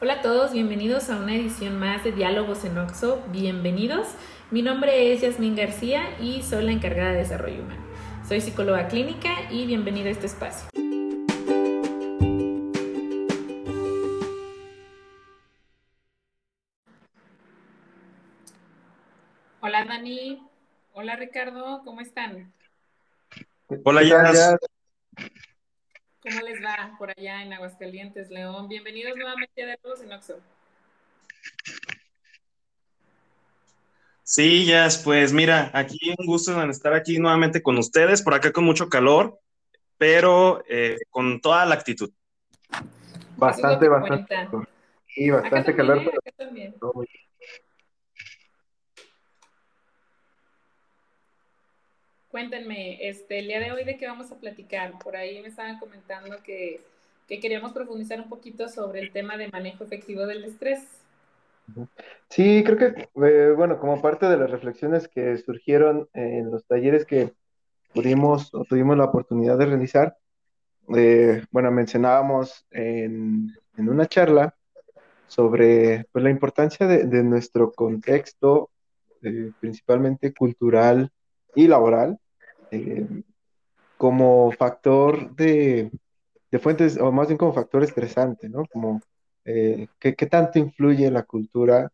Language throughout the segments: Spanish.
Hola a todos, bienvenidos a una edición más de Diálogos en Oxo. Bienvenidos. Mi nombre es Yasmín García y soy la encargada de desarrollo humano. Soy psicóloga clínica y bienvenida a este espacio. Hola Dani, hola Ricardo, ¿cómo están? Hola Yas. ¿Cómo les va por allá en Aguascalientes, León? Bienvenidos nuevamente a todos en Oxo. Sí, Yas, pues mira, aquí un gusto en estar aquí nuevamente con ustedes, por acá con mucho calor, pero eh, con toda la actitud. Bastante, bastante. Sí, bastante calor. ¿eh? Acá también. Cuéntenme, este, el día de hoy de qué vamos a platicar. Por ahí me estaban comentando que, que queríamos profundizar un poquito sobre el tema de manejo efectivo del estrés. Sí, creo que, eh, bueno, como parte de las reflexiones que surgieron en los talleres que pudimos o tuvimos la oportunidad de realizar, eh, bueno, mencionábamos en, en, una charla sobre pues, la importancia de, nuestro contexto, eh, principalmente cultural, y laboral eh, como factor de, fuentes, o más bien como factor estresante, ¿no? Como eh, ¿qué, tanto influye la cultura,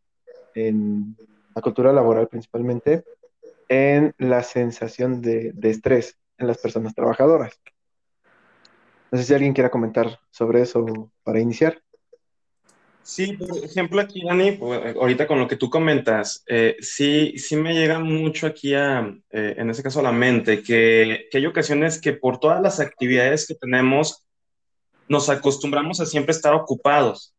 en la cultura laboral principalmente, en la sensación de, de estrés en las personas trabajadoras. No sé si alguien quiera comentar sobre eso para iniciar. Sí, por ejemplo, aquí, Dani, pues, ahorita con lo que tú comentas, eh, sí, sí me llega mucho aquí a, eh, en ese caso a la mente, que, que, hay ocasiones que por todas las actividades que tenemos, nos acostumbramos a siempre estar ocupados.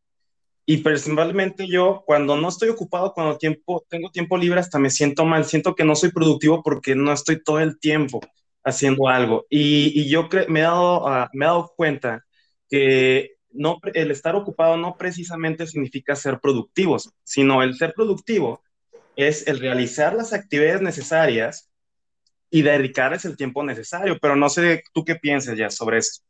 Y personalmente yo, cuando no estoy ocupado, cuando tiempo, tengo tiempo libre, hasta me siento mal, siento que no soy productivo porque no estoy todo el tiempo haciendo algo. Y, y yo me, he dado, uh, me he dado cuenta que no, el estar ocupado no precisamente significa ser productivos, sino el ser productivo es el realizar las actividades necesarias y dedicarles el tiempo necesario. Pero no sé tú qué piensas ya sobre esto.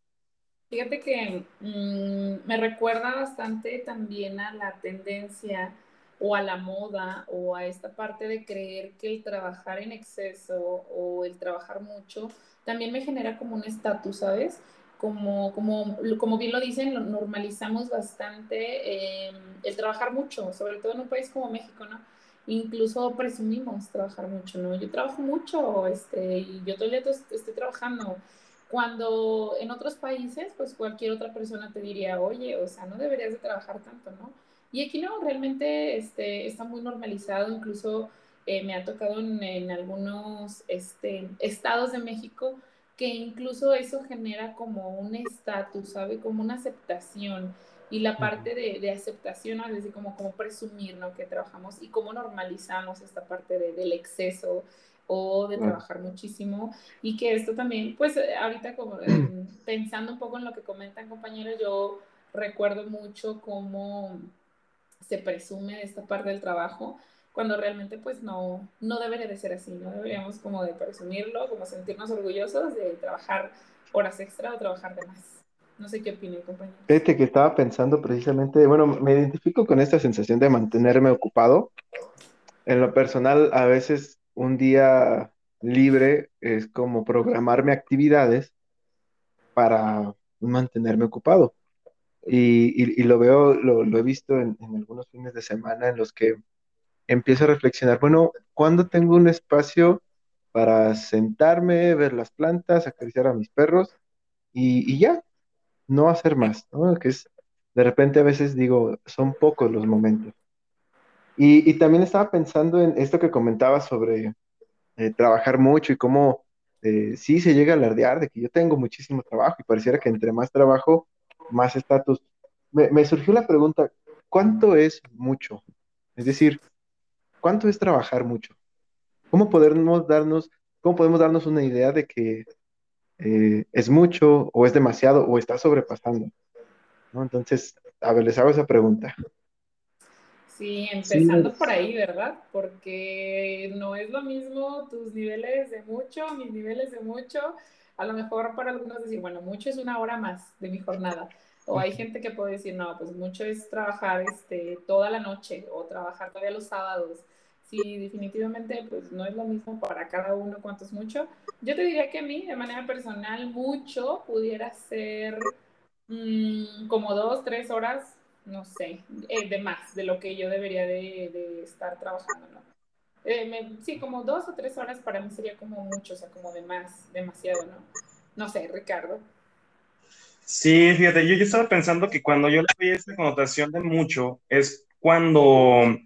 Fíjate que mm, me recuerda bastante también a la tendencia o a la moda o a esta parte de creer que el trabajar en exceso o el trabajar mucho también me genera como un estatus, ¿sabes? Como, como, como bien lo dicen, lo normalizamos bastante em, el trabajar mucho, sobre todo en un país como México, ¿no? Incluso presumimos trabajar mucho, ¿no? Yo trabajo mucho, este, y yo todo el día estoy trabajando. Cuando en otros países, pues cualquier otra persona te diría, oye, o sea, no deberías de trabajar tanto, ¿no? Y aquí no, realmente este, está muy normalizado, incluso eh, me ha tocado en, en algunos este, estados de México, que incluso eso genera como un estatus, ¿sabe? Como una aceptación. Y la parte de, de aceptación, es decir, como, como presumir, ¿no? Que trabajamos y cómo normalizamos esta parte de, del exceso o de trabajar muchísimo. Y que esto también, pues ahorita como eh, pensando un poco en lo que comentan compañeros, yo recuerdo mucho cómo se presume de esta parte del trabajo, cuando realmente pues no, no debería de ser así, no deberíamos como de presumirlo, como sentirnos orgullosos de trabajar horas extra o trabajar de más. No sé qué opinan, compañero. Fíjate que estaba pensando precisamente, bueno, me identifico con esta sensación de mantenerme ocupado. En lo personal, a veces un día libre es como programarme actividades para mantenerme ocupado. Y, y, lo veo, lo, lo he visto en, en, algunos fines de semana en los que empiezo a reflexionar, bueno, ¿cuándo tengo un espacio para sentarme, ver las plantas, acariciar a mis perros y, ya, no hacer más, ¿no? Que es, de repente a veces digo, son pocos los momentos. Y, y también estaba pensando en esto que comentaba sobre eh, trabajar mucho y cómo eh, sí se llega a alardear de que yo tengo muchísimo trabajo y pareciera que entre más trabajo, más estatus. Me, me surgió la pregunta, ¿cuánto es mucho? Es decir, ¿Cuánto es trabajar mucho? ¿Cómo podemos darnos, cómo podemos darnos una idea de que eh, es mucho o es demasiado o está sobrepasando? ¿No? Entonces, a ver, les hago esa pregunta. Sí, empezando por ahí, ¿verdad? Porque no es lo mismo tus niveles de mucho, mis niveles de mucho. A lo mejor para algunos decir, bueno, mucho es una hora más de mi jornada. O hay gente que puede decir, no, pues mucho es trabajar este, toda la noche o trabajar todavía los sábados. Sí, definitivamente, pues no es lo mismo para cada uno cuánto es mucho. Yo te diría que a mí, de manera personal, mucho pudiera ser mm, como dos, tres horas, no sé, eh, de más de lo que yo debería de, estar trabajando, ¿no? Eh, sí, como dos o tres horas para mí sería como mucho, o sea, como de más, demasiado, ¿no? No sé, Ricardo. Sí, fíjate, yo, yo estaba pensando que cuando yo le doy esta connotación de mucho es cuando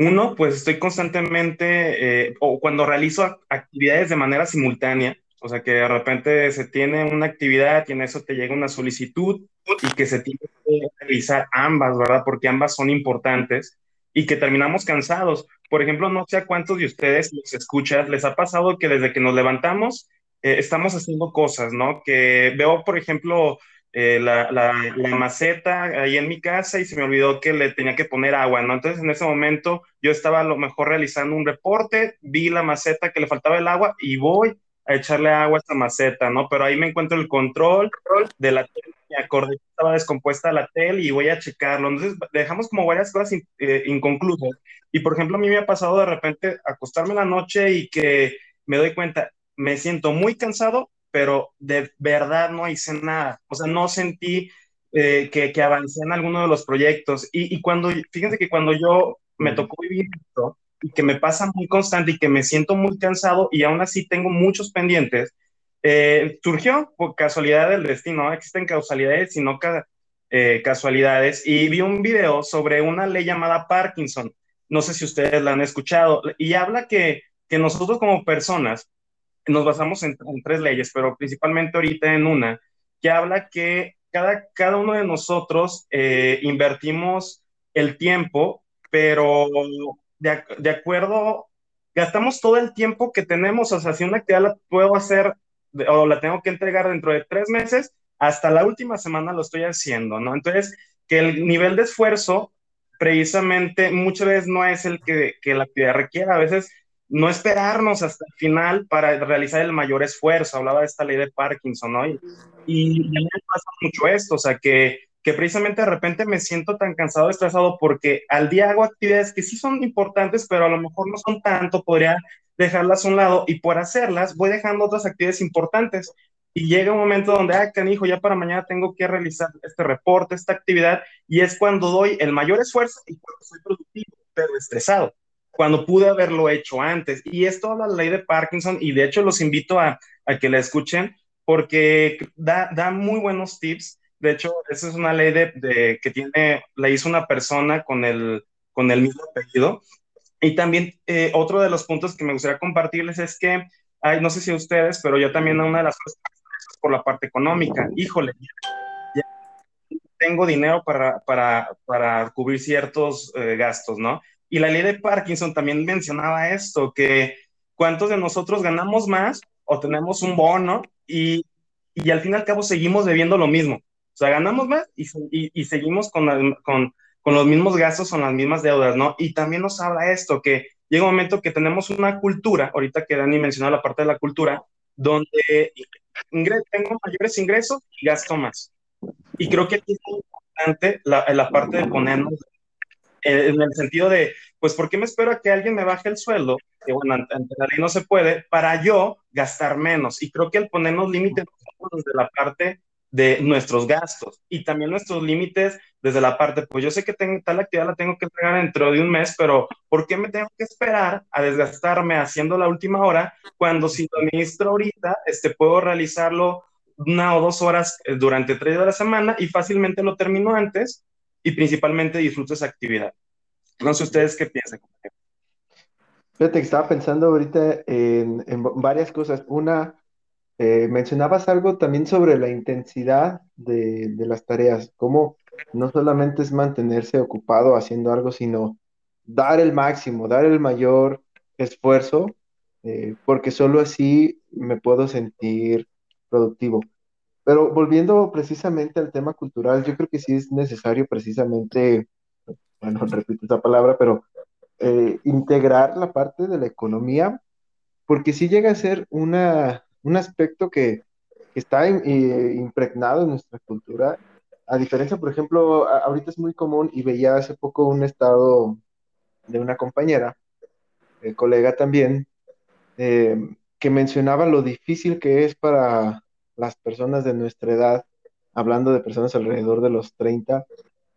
uno, pues estoy constantemente, eh, o cuando realizo actividades de manera simultánea, o sea que de repente se tiene una actividad y en eso te llega una solicitud y que se tiene que realizar ambas, ¿verdad? Porque ambas son importantes y que terminamos cansados. Por ejemplo, no sé a cuántos de ustedes los escuchas, les ha pasado que desde que nos levantamos eh, estamos haciendo cosas, ¿no? Que veo, por ejemplo, eh, la, la, maceta ahí en mi casa y se me olvidó que le tenía que poner agua, ¿no? Entonces en ese momento yo estaba a lo mejor realizando un reporte, vi la maceta que le faltaba el agua y voy a echarle agua a esta maceta, ¿no? Pero ahí me encuentro el control de la tele, me acordé que estaba descompuesta la tele y voy a checarlo. Entonces dejamos como varias cosas eh, inconclusas. Y por ejemplo, a mí me ha pasado de repente acostarme la noche y que me doy cuenta, me siento muy cansado, pero de verdad no hice nada. O sea, no sentí eh, que, que, avancé en alguno de los proyectos. Y, y, cuando, fíjense que cuando yo me tocó vivir esto, y que me pasa muy constante y que me siento muy cansado y aún así tengo muchos pendientes, eh, surgió por casualidad del destino. No existen causalidades, sino eh, casualidades. Y vi un video sobre una ley llamada Parkinson. No sé si ustedes la han escuchado. Y habla que, que nosotros como personas nos basamos en, tres leyes, pero principalmente ahorita en una, que habla que cada, cada uno de nosotros eh, invertimos el tiempo, pero de, de, acuerdo, gastamos todo el tiempo que tenemos, o sea, si una actividad la puedo hacer o la tengo que entregar dentro de tres meses, hasta la última semana lo estoy haciendo, ¿no? Entonces, que el nivel de esfuerzo precisamente muchas veces no es el que, que la actividad requiere, a veces no esperarnos hasta el final para realizar el mayor esfuerzo. Hablaba de esta ley de Parkinson, ¿no? Y, y, a mí me pasa mucho esto, o sea, que, que precisamente de repente me siento tan cansado, estresado, porque al día hago actividades que sí son importantes, pero a lo mejor no son tanto, podría dejarlas a un lado y por hacerlas voy dejando otras actividades importantes. Y llega un momento donde, ah, canijo, ya para mañana tengo que realizar este reporte, esta actividad, y es cuando doy el mayor esfuerzo y cuando soy productivo, pero estresado cuando pude haberlo hecho antes. Y esto habla la ley de Parkinson y de hecho los invito a, a que la escuchen porque da, da, muy buenos tips. De hecho, esa es una ley de, que tiene, la hizo una persona con el, con el mismo apellido. Y también eh, otro de los puntos que me gustaría compartirles es que, ay, no sé si ustedes, pero yo también una de las cosas por la parte económica. Híjole, ya tengo dinero para, para, para cubrir ciertos eh, gastos, ¿no? Y la ley de Parkinson también mencionaba esto, que cuántos de nosotros ganamos más o tenemos un bono y, y al fin y al cabo seguimos debiendo lo mismo. O sea, ganamos más y, y, seguimos con, con, con, los mismos gastos, con las mismas deudas, ¿no? Y también nos habla esto, que llega un momento que tenemos una cultura, ahorita que Dani mencionó la parte de la cultura, donde tengo mayores ingresos y gasto más. Y creo que aquí es muy importante la, la parte de ponernos en el sentido de, pues, ¿por qué me espero a que alguien me baje el sueldo? Que bueno, ante la ley no se puede, para yo gastar menos. Y creo que el ponernos límites desde la parte de nuestros gastos y también nuestros límites desde la parte, pues yo sé que tengo, tal actividad la tengo que entregar dentro de un mes, pero ¿por qué me tengo que esperar a desgastarme haciendo la última hora cuando si lo administro ahorita, este, puedo realizarlo una o dos horas eh, durante tres de la semana y fácilmente lo termino antes y principalmente disfruto esa actividad. No sé ustedes qué piensan. Fíjate que estaba pensando ahorita en, varias cosas. Una, eh, mencionabas algo también sobre la intensidad de, las tareas, cómo no solamente es mantenerse ocupado haciendo algo, sino dar el máximo, dar el mayor esfuerzo, eh, porque solo así me puedo sentir productivo. Pero volviendo precisamente al tema cultural, yo creo que sí es necesario precisamente, bueno, repito esa palabra, pero eh, integrar la parte de la economía, porque sí llega a ser una, un aspecto que, está eh, impregnado en nuestra cultura. A diferencia, por ejemplo, ahorita es muy común y veía hace poco un estado de una compañera, eh, colega también, eh, que mencionaba lo difícil que es para las personas de nuestra edad, hablando de personas alrededor de los 30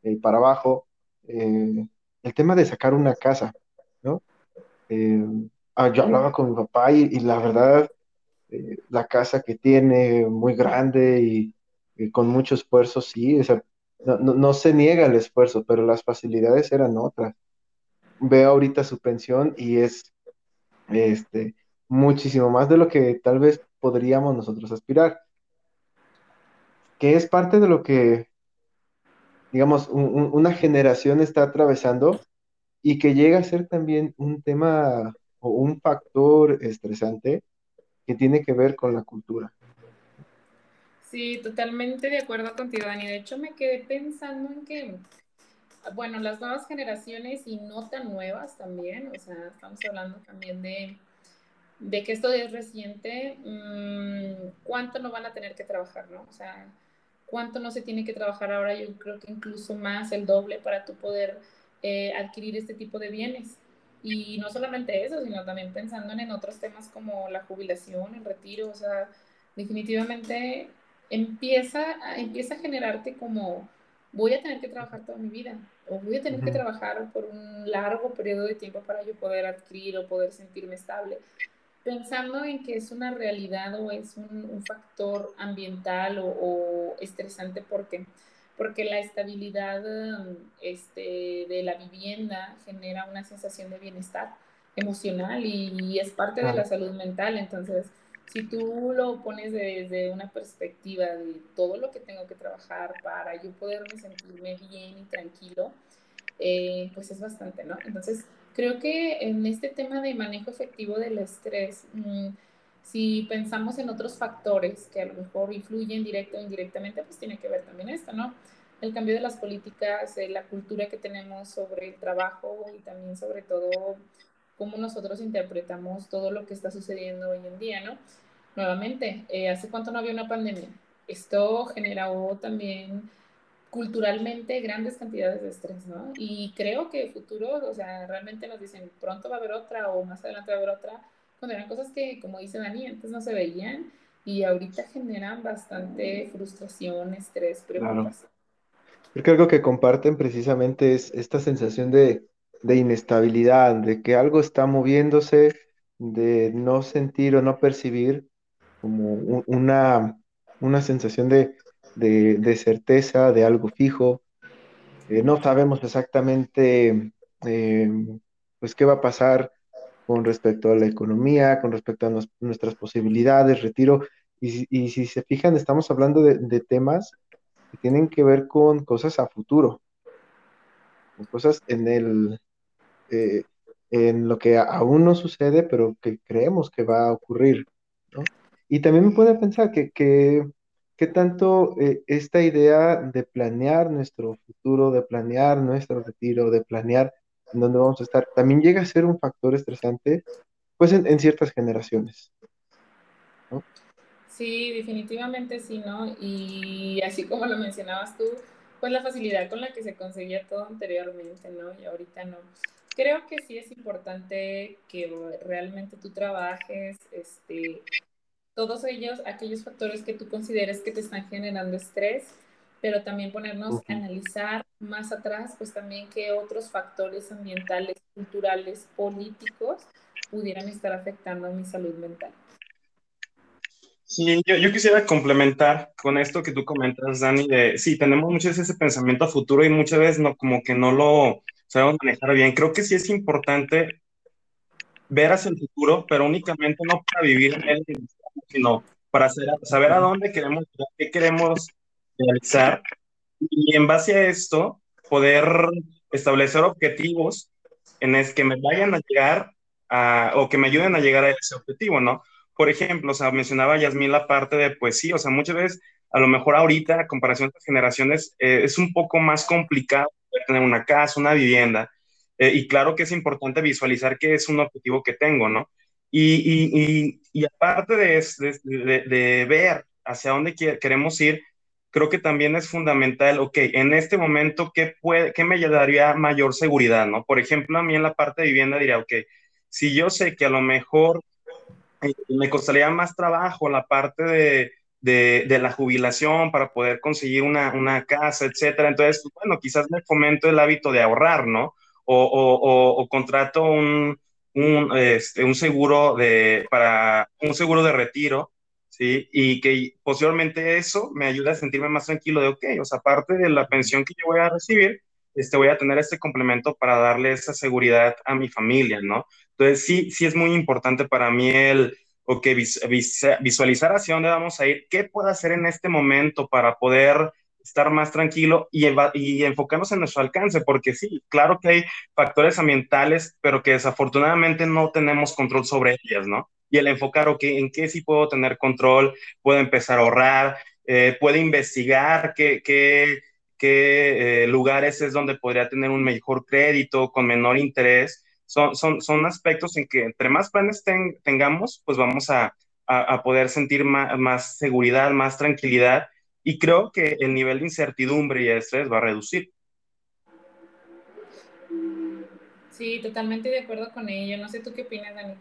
eh, para abajo, el tema de sacar una casa, ¿no? Ah, yo hablaba con mi papá y, la verdad, la casa que tiene muy grande y, con mucho esfuerzo, sí, no, no, se niega el esfuerzo, pero las facilidades eran otras. Veo ahorita su pensión y es este, muchísimo más de lo que tal vez podríamos nosotros aspirar. Que es parte de lo que, digamos, una generación está atravesando y que llega a ser también un tema o un factor estresante que tiene que ver con la cultura. Sí, totalmente de acuerdo contigo, Dani. De hecho, me quedé pensando en que, bueno, las nuevas generaciones y no tan nuevas también, o sea, estamos hablando también de, de que esto es reciente, mm, ¿cuánto no van a tener que trabajar, no? O sea, ¿cuánto no se tiene que trabajar ahora? Yo creo que incluso más el doble para tú poder eh, adquirir este tipo de bienes. Y no solamente eso, sino también pensando en otros temas como la jubilación, el retiro, o sea, definitivamente empieza, empieza a generarte como voy a tener que trabajar toda mi vida o voy a tener que trabajar por un largo periodo de tiempo para yo poder adquirir o poder sentirme estable. Pensando en que es una realidad o es un, factor ambiental o, estresante porque porque la estabilidad este, de la vivienda genera una sensación de bienestar emocional y, es parte de la salud mental. Entonces, si tú lo pones desde una perspectiva de todo lo que tengo que trabajar para yo poderme sentirme bien y tranquilo, eh, pues es bastante, ¿no? Entonces, creo que en este tema de manejo efectivo del estrés, mm, si pensamos en otros factores que a lo mejor influyen directo o indirectamente, pues tiene que ver también esto, ¿no? El cambio de las políticas, la cultura que tenemos sobre el trabajo y también sobre todo cómo nosotros interpretamos todo lo que está sucediendo hoy en día, ¿no? Nuevamente, eh, ¿hace cuánto no había una pandemia? Esto generó también culturalmente grandes cantidades de estrés, ¿no? Y creo que futuro, o sea, realmente nos dicen, pronto va a haber otra o más adelante va a haber otra, eran cosas que, como dice Dani, antes no se veían y ahorita generan bastante frustración, estrés, preocupación. Creo que algo que comparten precisamente es esta sensación de, de inestabilidad, de que algo está moviéndose, de no sentir o no percibir como una, una sensación de, certeza, de algo fijo. Eh, no sabemos exactamente eh, pues qué va a pasar con respecto a la economía, con respecto a nuestras posibilidades, retiro. Y, y, si se fijan, estamos hablando de, de, temas que tienen que ver con cosas a futuro, con cosas en el, eh, en lo que aún no sucede, pero que creemos que va a ocurrir. ¿no? Y también me puede pensar que, que, tanto eh, esta idea de planear nuestro futuro, de planear nuestro retiro, de planear en dónde vamos a estar, también llega a ser un factor estresante, pues en, ciertas generaciones. Sí, definitivamente sí, ¿no? Y así como lo mencionabas tú, pues la facilidad con la que se conseguía todo anteriormente, ¿no? Y ahorita no creo que sí es importante que realmente tú trabajes este, todos ellos, aquellos factores que tú consideres que te están generando estrés, pero también ponernos a analizar más atrás, pues también qué otros factores ambientales, culturales, políticos pudieran estar afectando a mi salud mental. Sí, yo, yo, quisiera complementar con esto que tú comentas, Dani, de sí, tenemos muchas veces ese pensamiento a futuro y muchas veces no, como que no lo, sabemos manejar bien. Creo que sí es importante ver hacia el futuro, pero únicamente no para vivir en él, sino para saber a dónde queremos, qué queremos realizar y en base a esto poder establecer objetivos en el que me vayan a llegar a, o que me ayuden a llegar a ese objetivo, ¿no? Por ejemplo, o sea, mencionaba Yasmín la parte de, pues sí, o sea, muchas veces, a lo mejor ahorita, a comparación de las generaciones, eh, es un poco más complicado tener una casa, una vivienda. Eh, y claro que es importante visualizar que es un objetivo que tengo, ¿no? Y, y, y, aparte de, de, de, ver hacia dónde queremos ir, creo que también es fundamental, ok, en este momento, ¿qué, puede, qué me daría mayor seguridad, no? Por ejemplo, a mí en la parte de vivienda diría, ok, si yo sé que a lo mejor eh, me costaría más trabajo la parte de, de, la jubilación para poder conseguir una, una, casa, etcétera, entonces, pues, bueno, quizás me fomento el hábito de ahorrar, ¿no? O, o, o, contrato un, un, este, un seguro de, para un seguro de retiro ¿sí? Y que posteriormente eso me ayuda a sentirme más tranquilo de, ok, o sea, aparte de la pensión que yo voy a recibir, este, voy a tener este complemento para darle esa seguridad a mi familia, ¿no? Entonces, sí, sí es muy importante para mí el, ok, visualizar hacia dónde vamos a ir, qué puedo hacer en este momento para poder estar más tranquilo y, y enfocarnos en nuestro alcance, porque sí, claro que hay factores ambientales, pero que desafortunadamente no tenemos control sobre ellas, ¿no? Y el enfocar, ok, en qué sí puedo tener control, puedo empezar a ahorrar, eh, puedo investigar qué, qué, qué eh, lugares es donde podría tener un mejor crédito con menor interés. Son, son, son aspectos en que entre más planes tengamos, pues vamos a, a, poder sentir más, más, seguridad, más tranquilidad y creo que el nivel de incertidumbre y estrés va a reducir. Sí, totalmente de acuerdo con ello. No sé tú qué opinas, Dani.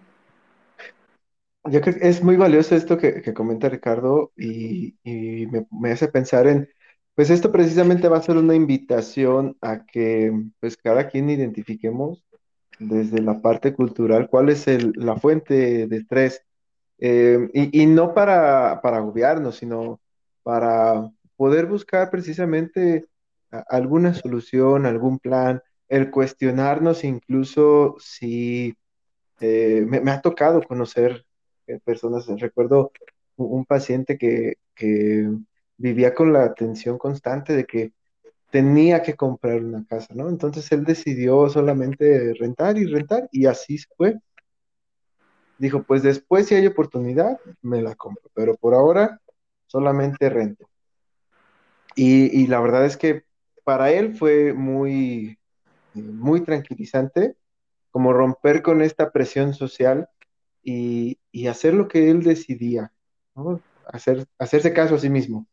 Yo creo que es muy valioso esto que, comenta Ricardo y, me, hace pensar en, pues esto precisamente va a ser una invitación a que pues cada quien identifiquemos desde la parte cultural cuál es la fuente de estrés eh, y, no para, para agobiarnos, sino para poder buscar precisamente alguna solución, algún plan, el cuestionarnos incluso si eh, me, ha tocado conocer personas. Recuerdo un, paciente que, vivía con la tensión constante de que tenía que comprar una casa, ¿no? Entonces él decidió solamente rentar y rentar y así fue. Dijo, pues después si hay oportunidad, me la compro, pero por ahora solamente rento. Y, la verdad es que para él fue muy, muy tranquilizante como romper con esta presión social y, hacer lo que él decidía, Hacer, hacerse caso a sí mismo.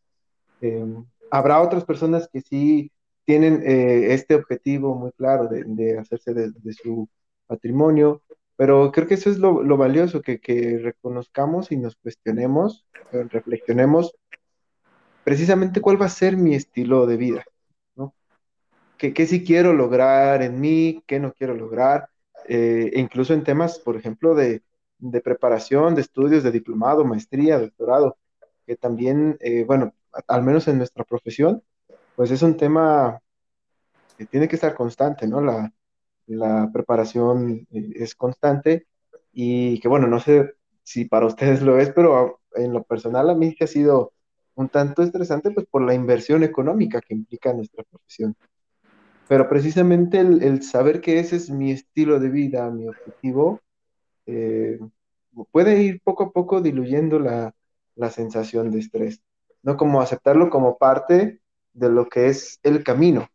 Em, habrá otras personas que sí tienen eh, este objetivo muy claro de, hacerse de, su patrimonio, pero creo que eso es lo, valioso, que, reconozcamos y nos cuestionemos, eh, reflexionemos precisamente cuál va a ser mi estilo de vida, ¿no? ¿Qué, qué sí quiero lograr en mí, qué no quiero lograr, eh, incluso en temas, por ejemplo, de, de preparación, de estudios, de diplomado, maestría, doctorado, que también, eh, bueno, al menos en nuestra profesión, pues es un tema que tiene que estar constante, ¿no? La, preparación eh, es constante y que, bueno, no sé si para ustedes lo es, pero en lo personal a mí que ha sido un tanto estresante, pues por la inversión económica que implica nuestra profesión. Pero precisamente el saber que ese es mi estilo de vida, mi objetivo, eh, puede ir poco a poco diluyendo la, sensación de estrés, no como aceptarlo como parte de lo que es el camino,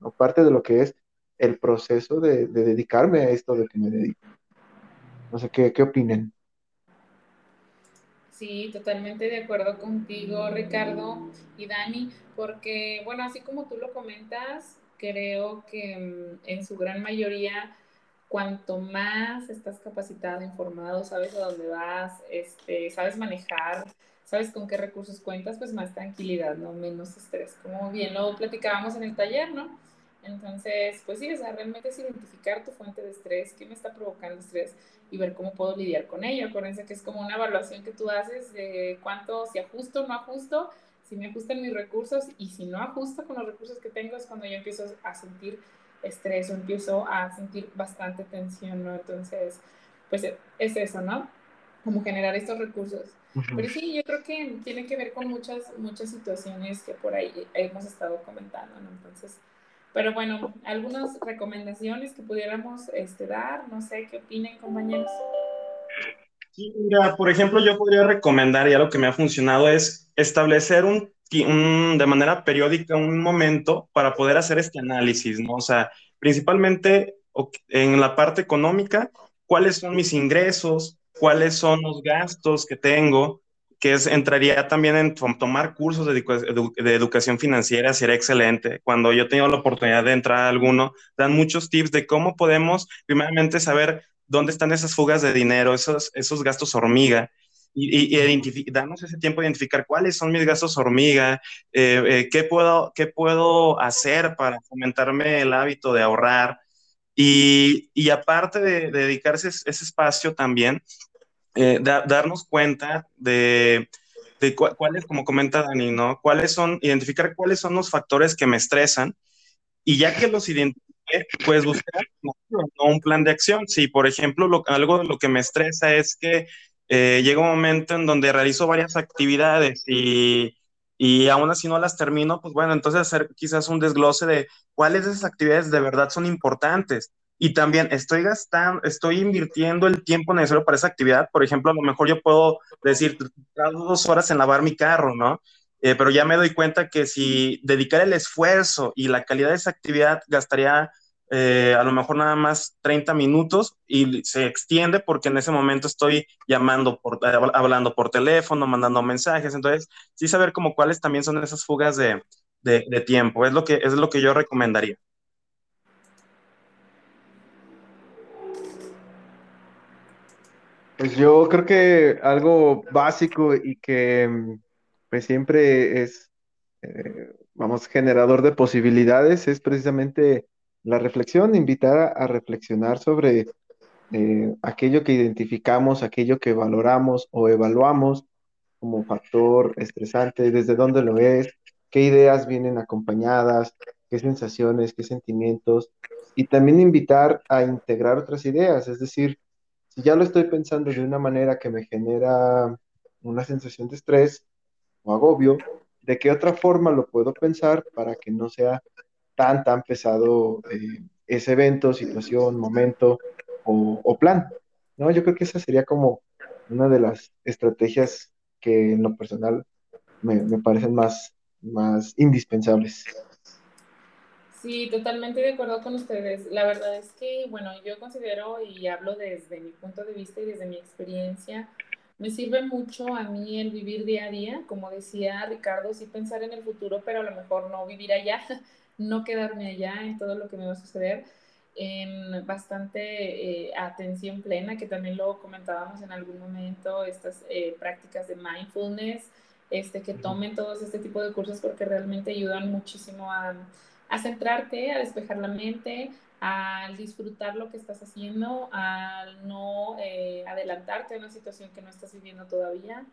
o parte de lo que es el proceso de, dedicarme a esto de que me dedico. No sé qué, qué opinen. Sí, totalmente de acuerdo contigo, Ricardo y Dani, porque, bueno, así como tú lo comentas, creo que mm, en su gran mayoría cuanto más estás capacitado, informado, sabes a dónde vas, este, sabes manejar, sabes con qué recursos cuentas, pues más tranquilidad, ¿no? Menos estrés. Como bien lo platicábamos en el taller, ¿no? Entonces, pues sí, o sea, realmente es identificar tu fuente de estrés, qué me está provocando estrés y ver cómo puedo lidiar con ello. Acuérdense que es como una evaluación que tú haces de cuánto, si ajusto o no ajusto, si me ajustan mis recursos y si no ajusto con los recursos que tengo es cuando yo empiezo a sentir estrés o empiezo a sentir bastante tensión, ¿no? Entonces, pues es eso, ¿no? Como generar estos recursos. Pero sí, yo creo que tiene que ver con muchas, muchas situaciones que por ahí hemos estado comentando, ¿no? Entonces, pero bueno, algunas recomendaciones que pudiéramos este, dar, no sé qué opinen, compañeros. Sí, mira, por ejemplo, yo podría recomendar, y algo que me ha funcionado es establecer un de manera periódica un momento para poder hacer este análisis, ¿no? O sea, principalmente en la parte económica, cuáles son mis ingresos, cuáles son los gastos que tengo, que es, entraría también en tomar cursos de, de, educación financiera, sería excelente. Cuando yo he tenido la oportunidad de entrar a alguno, dan muchos tips de cómo podemos, primeramente, saber dónde están esas fugas de dinero, esos, esos gastos hormiga, y, y darnos ese tiempo de identificar cuáles son mis gastos hormiga, eh, eh, qué, puedo, qué puedo hacer para fomentarme el hábito de ahorrar. Y, y aparte de, dedicarse ese, espacio también, eh, darnos cuenta de, de cuáles, como comenta Dani, ¿no? Cuáles son, identificar cuáles son los factores que me estresan y ya que los identifique, pues buscar un plan de acción. Si, por ejemplo, lo, algo de lo que me estresa es que eh, llega un momento en donde realizo varias actividades y, y aún así no las termino, pues bueno, entonces hacer quizás un desglose de cuáles de esas actividades de verdad son importantes. Y también estoy gastando, estoy invirtiendo el tiempo necesario para esa actividad. Por ejemplo, a lo mejor yo puedo decir, dos horas en lavar mi carro, ¿no? Eh, pero ya me doy cuenta que si dedicar el esfuerzo y la calidad de esa actividad gastaría eh, a lo mejor nada más 30 minutos y se extiende porque en ese momento estoy llamando, por, hablando por teléfono, mandando mensajes. Entonces, sí saber como cuáles también son esas fugas de, de, tiempo. Es lo, que, es lo que yo recomendaría. Pues yo creo que algo básico y que pues siempre es, eh, vamos, generador de posibilidades es precisamente la reflexión, invitar a, reflexionar sobre eh, aquello que identificamos, aquello que valoramos o evaluamos como factor estresante, desde dónde lo es, qué ideas vienen acompañadas, qué sensaciones, qué sentimientos, y también invitar a integrar otras ideas, es decir, si ya lo estoy pensando de una manera que me genera una sensación de estrés o agobio, ¿de qué otra forma lo puedo pensar para que no sea tan, tan pesado eh, ese evento, situación, momento o, plan. ¿no? Yo creo que esa sería como una de las estrategias que en lo personal me, me parecen más, más indispensables. Sí, totalmente de acuerdo con ustedes. La verdad es que, bueno, yo considero y hablo desde mi punto de vista y desde mi experiencia, me sirve mucho a mí el vivir día a día, como decía Ricardo, sí pensar en el futuro, pero a lo mejor no vivir allá, no quedarme allá en todo lo que me va a suceder, en bastante eh, atención plena, que también lo comentábamos en algún momento, estas eh, prácticas de mindfulness, este, que tomen todos este tipo de cursos porque realmente ayudan muchísimo a, a centrarte, a despejar la mente, a disfrutar lo que estás haciendo, a no eh, adelantarte a una situación que no estás viviendo todavía.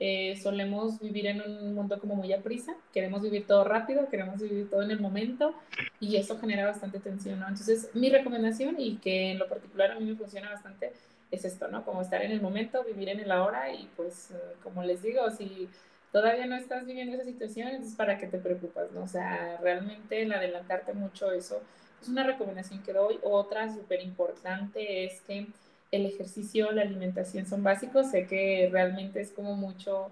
Eh, solemos vivir en un mundo como muy a prisa, queremos vivir todo rápido, queremos vivir todo en el momento y eso genera bastante tensión, ¿no? Entonces, mi recomendación y que en lo particular a mí me funciona bastante es esto, ¿no? Como estar en el momento, vivir en el ahora y pues, eh, como les digo, si todavía no estás viviendo esa situación, entonces para qué te preocupas, ¿no? O sea, realmente el adelantarte mucho eso es una recomendación que doy. Otra súper importante es que el ejercicio, la alimentación son básicos. Sé que realmente es como mucho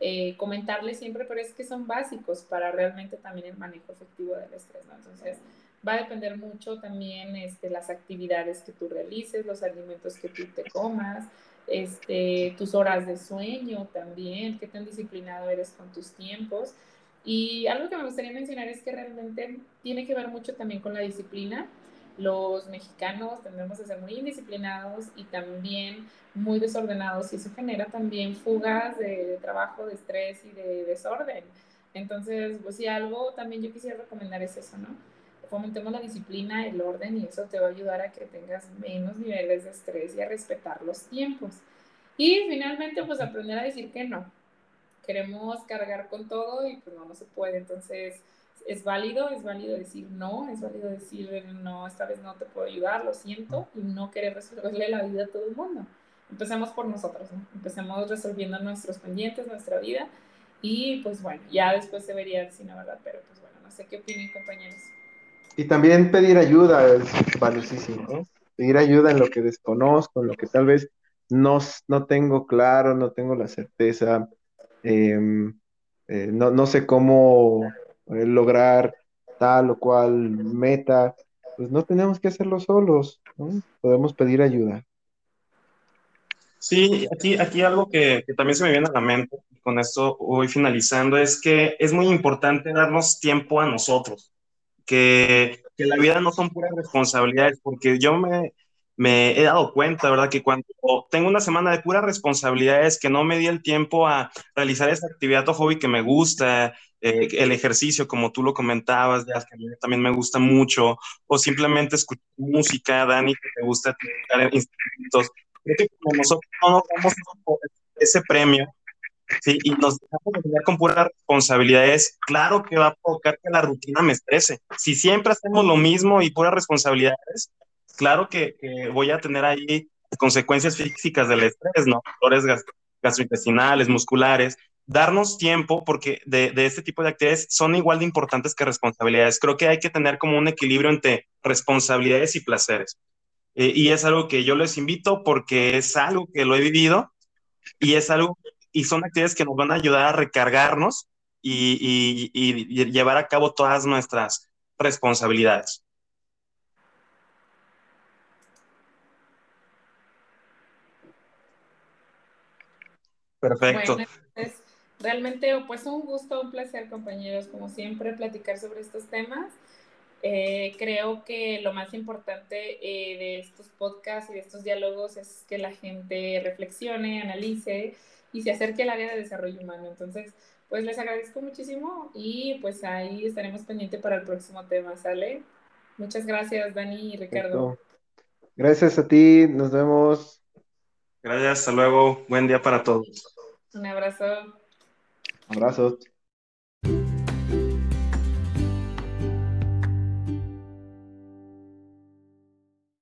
eh, comentarles siempre, pero es que son básicos para realmente también el manejo efectivo del estrés, ¿no? Entonces, va a depender mucho también este, las actividades que tú realices, los alimentos que tú te comas, este, tus horas de sueño también, qué tan disciplinado eres con tus tiempos. Y algo que me gustaría mencionar es que realmente tiene que ver mucho también con la disciplina los mexicanos tendemos a ser muy indisciplinados y también muy desordenados y eso genera también fugas de, trabajo, de estrés y de desorden. Entonces, pues si algo también yo quisiera recomendar es eso, ¿no? Fomentemos la disciplina, el orden y eso te va a ayudar a que tengas menos niveles de estrés y a respetar los tiempos. Y finalmente, pues aprender a decir que no. Queremos cargar con todo y pues no, no se puede. Entonces, es válido, es válido decir no, es válido decir no, esta vez no te puedo ayudar, lo siento, y no querer resolverle la vida a todo el mundo. Empecemos por nosotros, ¿no? Empecemos resolviendo nuestros pendientes, nuestra vida, y pues bueno, ya después se vería si no, ¿verdad? Pero pues bueno, no sé qué opinan compañeros. Y también pedir ayuda es valiosísimo, ¿no? Pedir ayuda en lo que desconozco, en lo que tal vez no, no tengo claro, no tengo la certeza, em, eh, no, no sé cómo lograr tal o cual meta, pues no tenemos que hacerlo solos, podemos pedir ayuda. Sí, aquí, aquí algo que, también se me viene a la mente, con esto voy finalizando, es que es muy importante darnos tiempo a nosotros, que, que la vida no son puras responsabilidades, porque yo me, me he dado cuenta, ¿verdad? Que cuando tengo una semana de puras responsabilidades, que no me di el tiempo a realizar esa actividad o hobby que me gusta, eh, el ejercicio, como tú lo comentabas, ya que a mí también me gusta mucho, o simplemente escuchar música, Dani, que te gusta tocar creo que como nosotros no nos damos ese premio, ¿sí? y nos dejamos de con puras responsabilidades, claro que va a provocar que la rutina me estrese. Si siempre hacemos lo mismo y puras responsabilidades, claro que, voy a tener ahí consecuencias físicas del estrés, ¿no? Dolores gastrointestinales, musculares. Darnos tiempo, porque de, este tipo de actividades son igual de importantes que responsabilidades. Creo que hay que tener como un equilibrio entre responsabilidades y placeres. Eh, y es algo que yo les invito porque es algo que lo he vivido y es algo, y son actividades que nos van a ayudar a recargarnos y, y llevar a cabo todas nuestras responsabilidades. Perfecto. Bueno, es realmente pues un gusto, un placer compañeros, como siempre, platicar sobre estos temas. Eh, creo que lo más importante eh, de estos podcasts y de estos diálogos es que la gente reflexione, analice y se acerque al área de desarrollo humano. Entonces, pues les agradezco muchísimo y pues ahí estaremos pendientes para el próximo tema, ¿sale? Muchas gracias, Dani y Ricardo. Gracias a ti, nos vemos. Gracias, hasta luego. Buen día para todos. Un abrazo. Abrazos.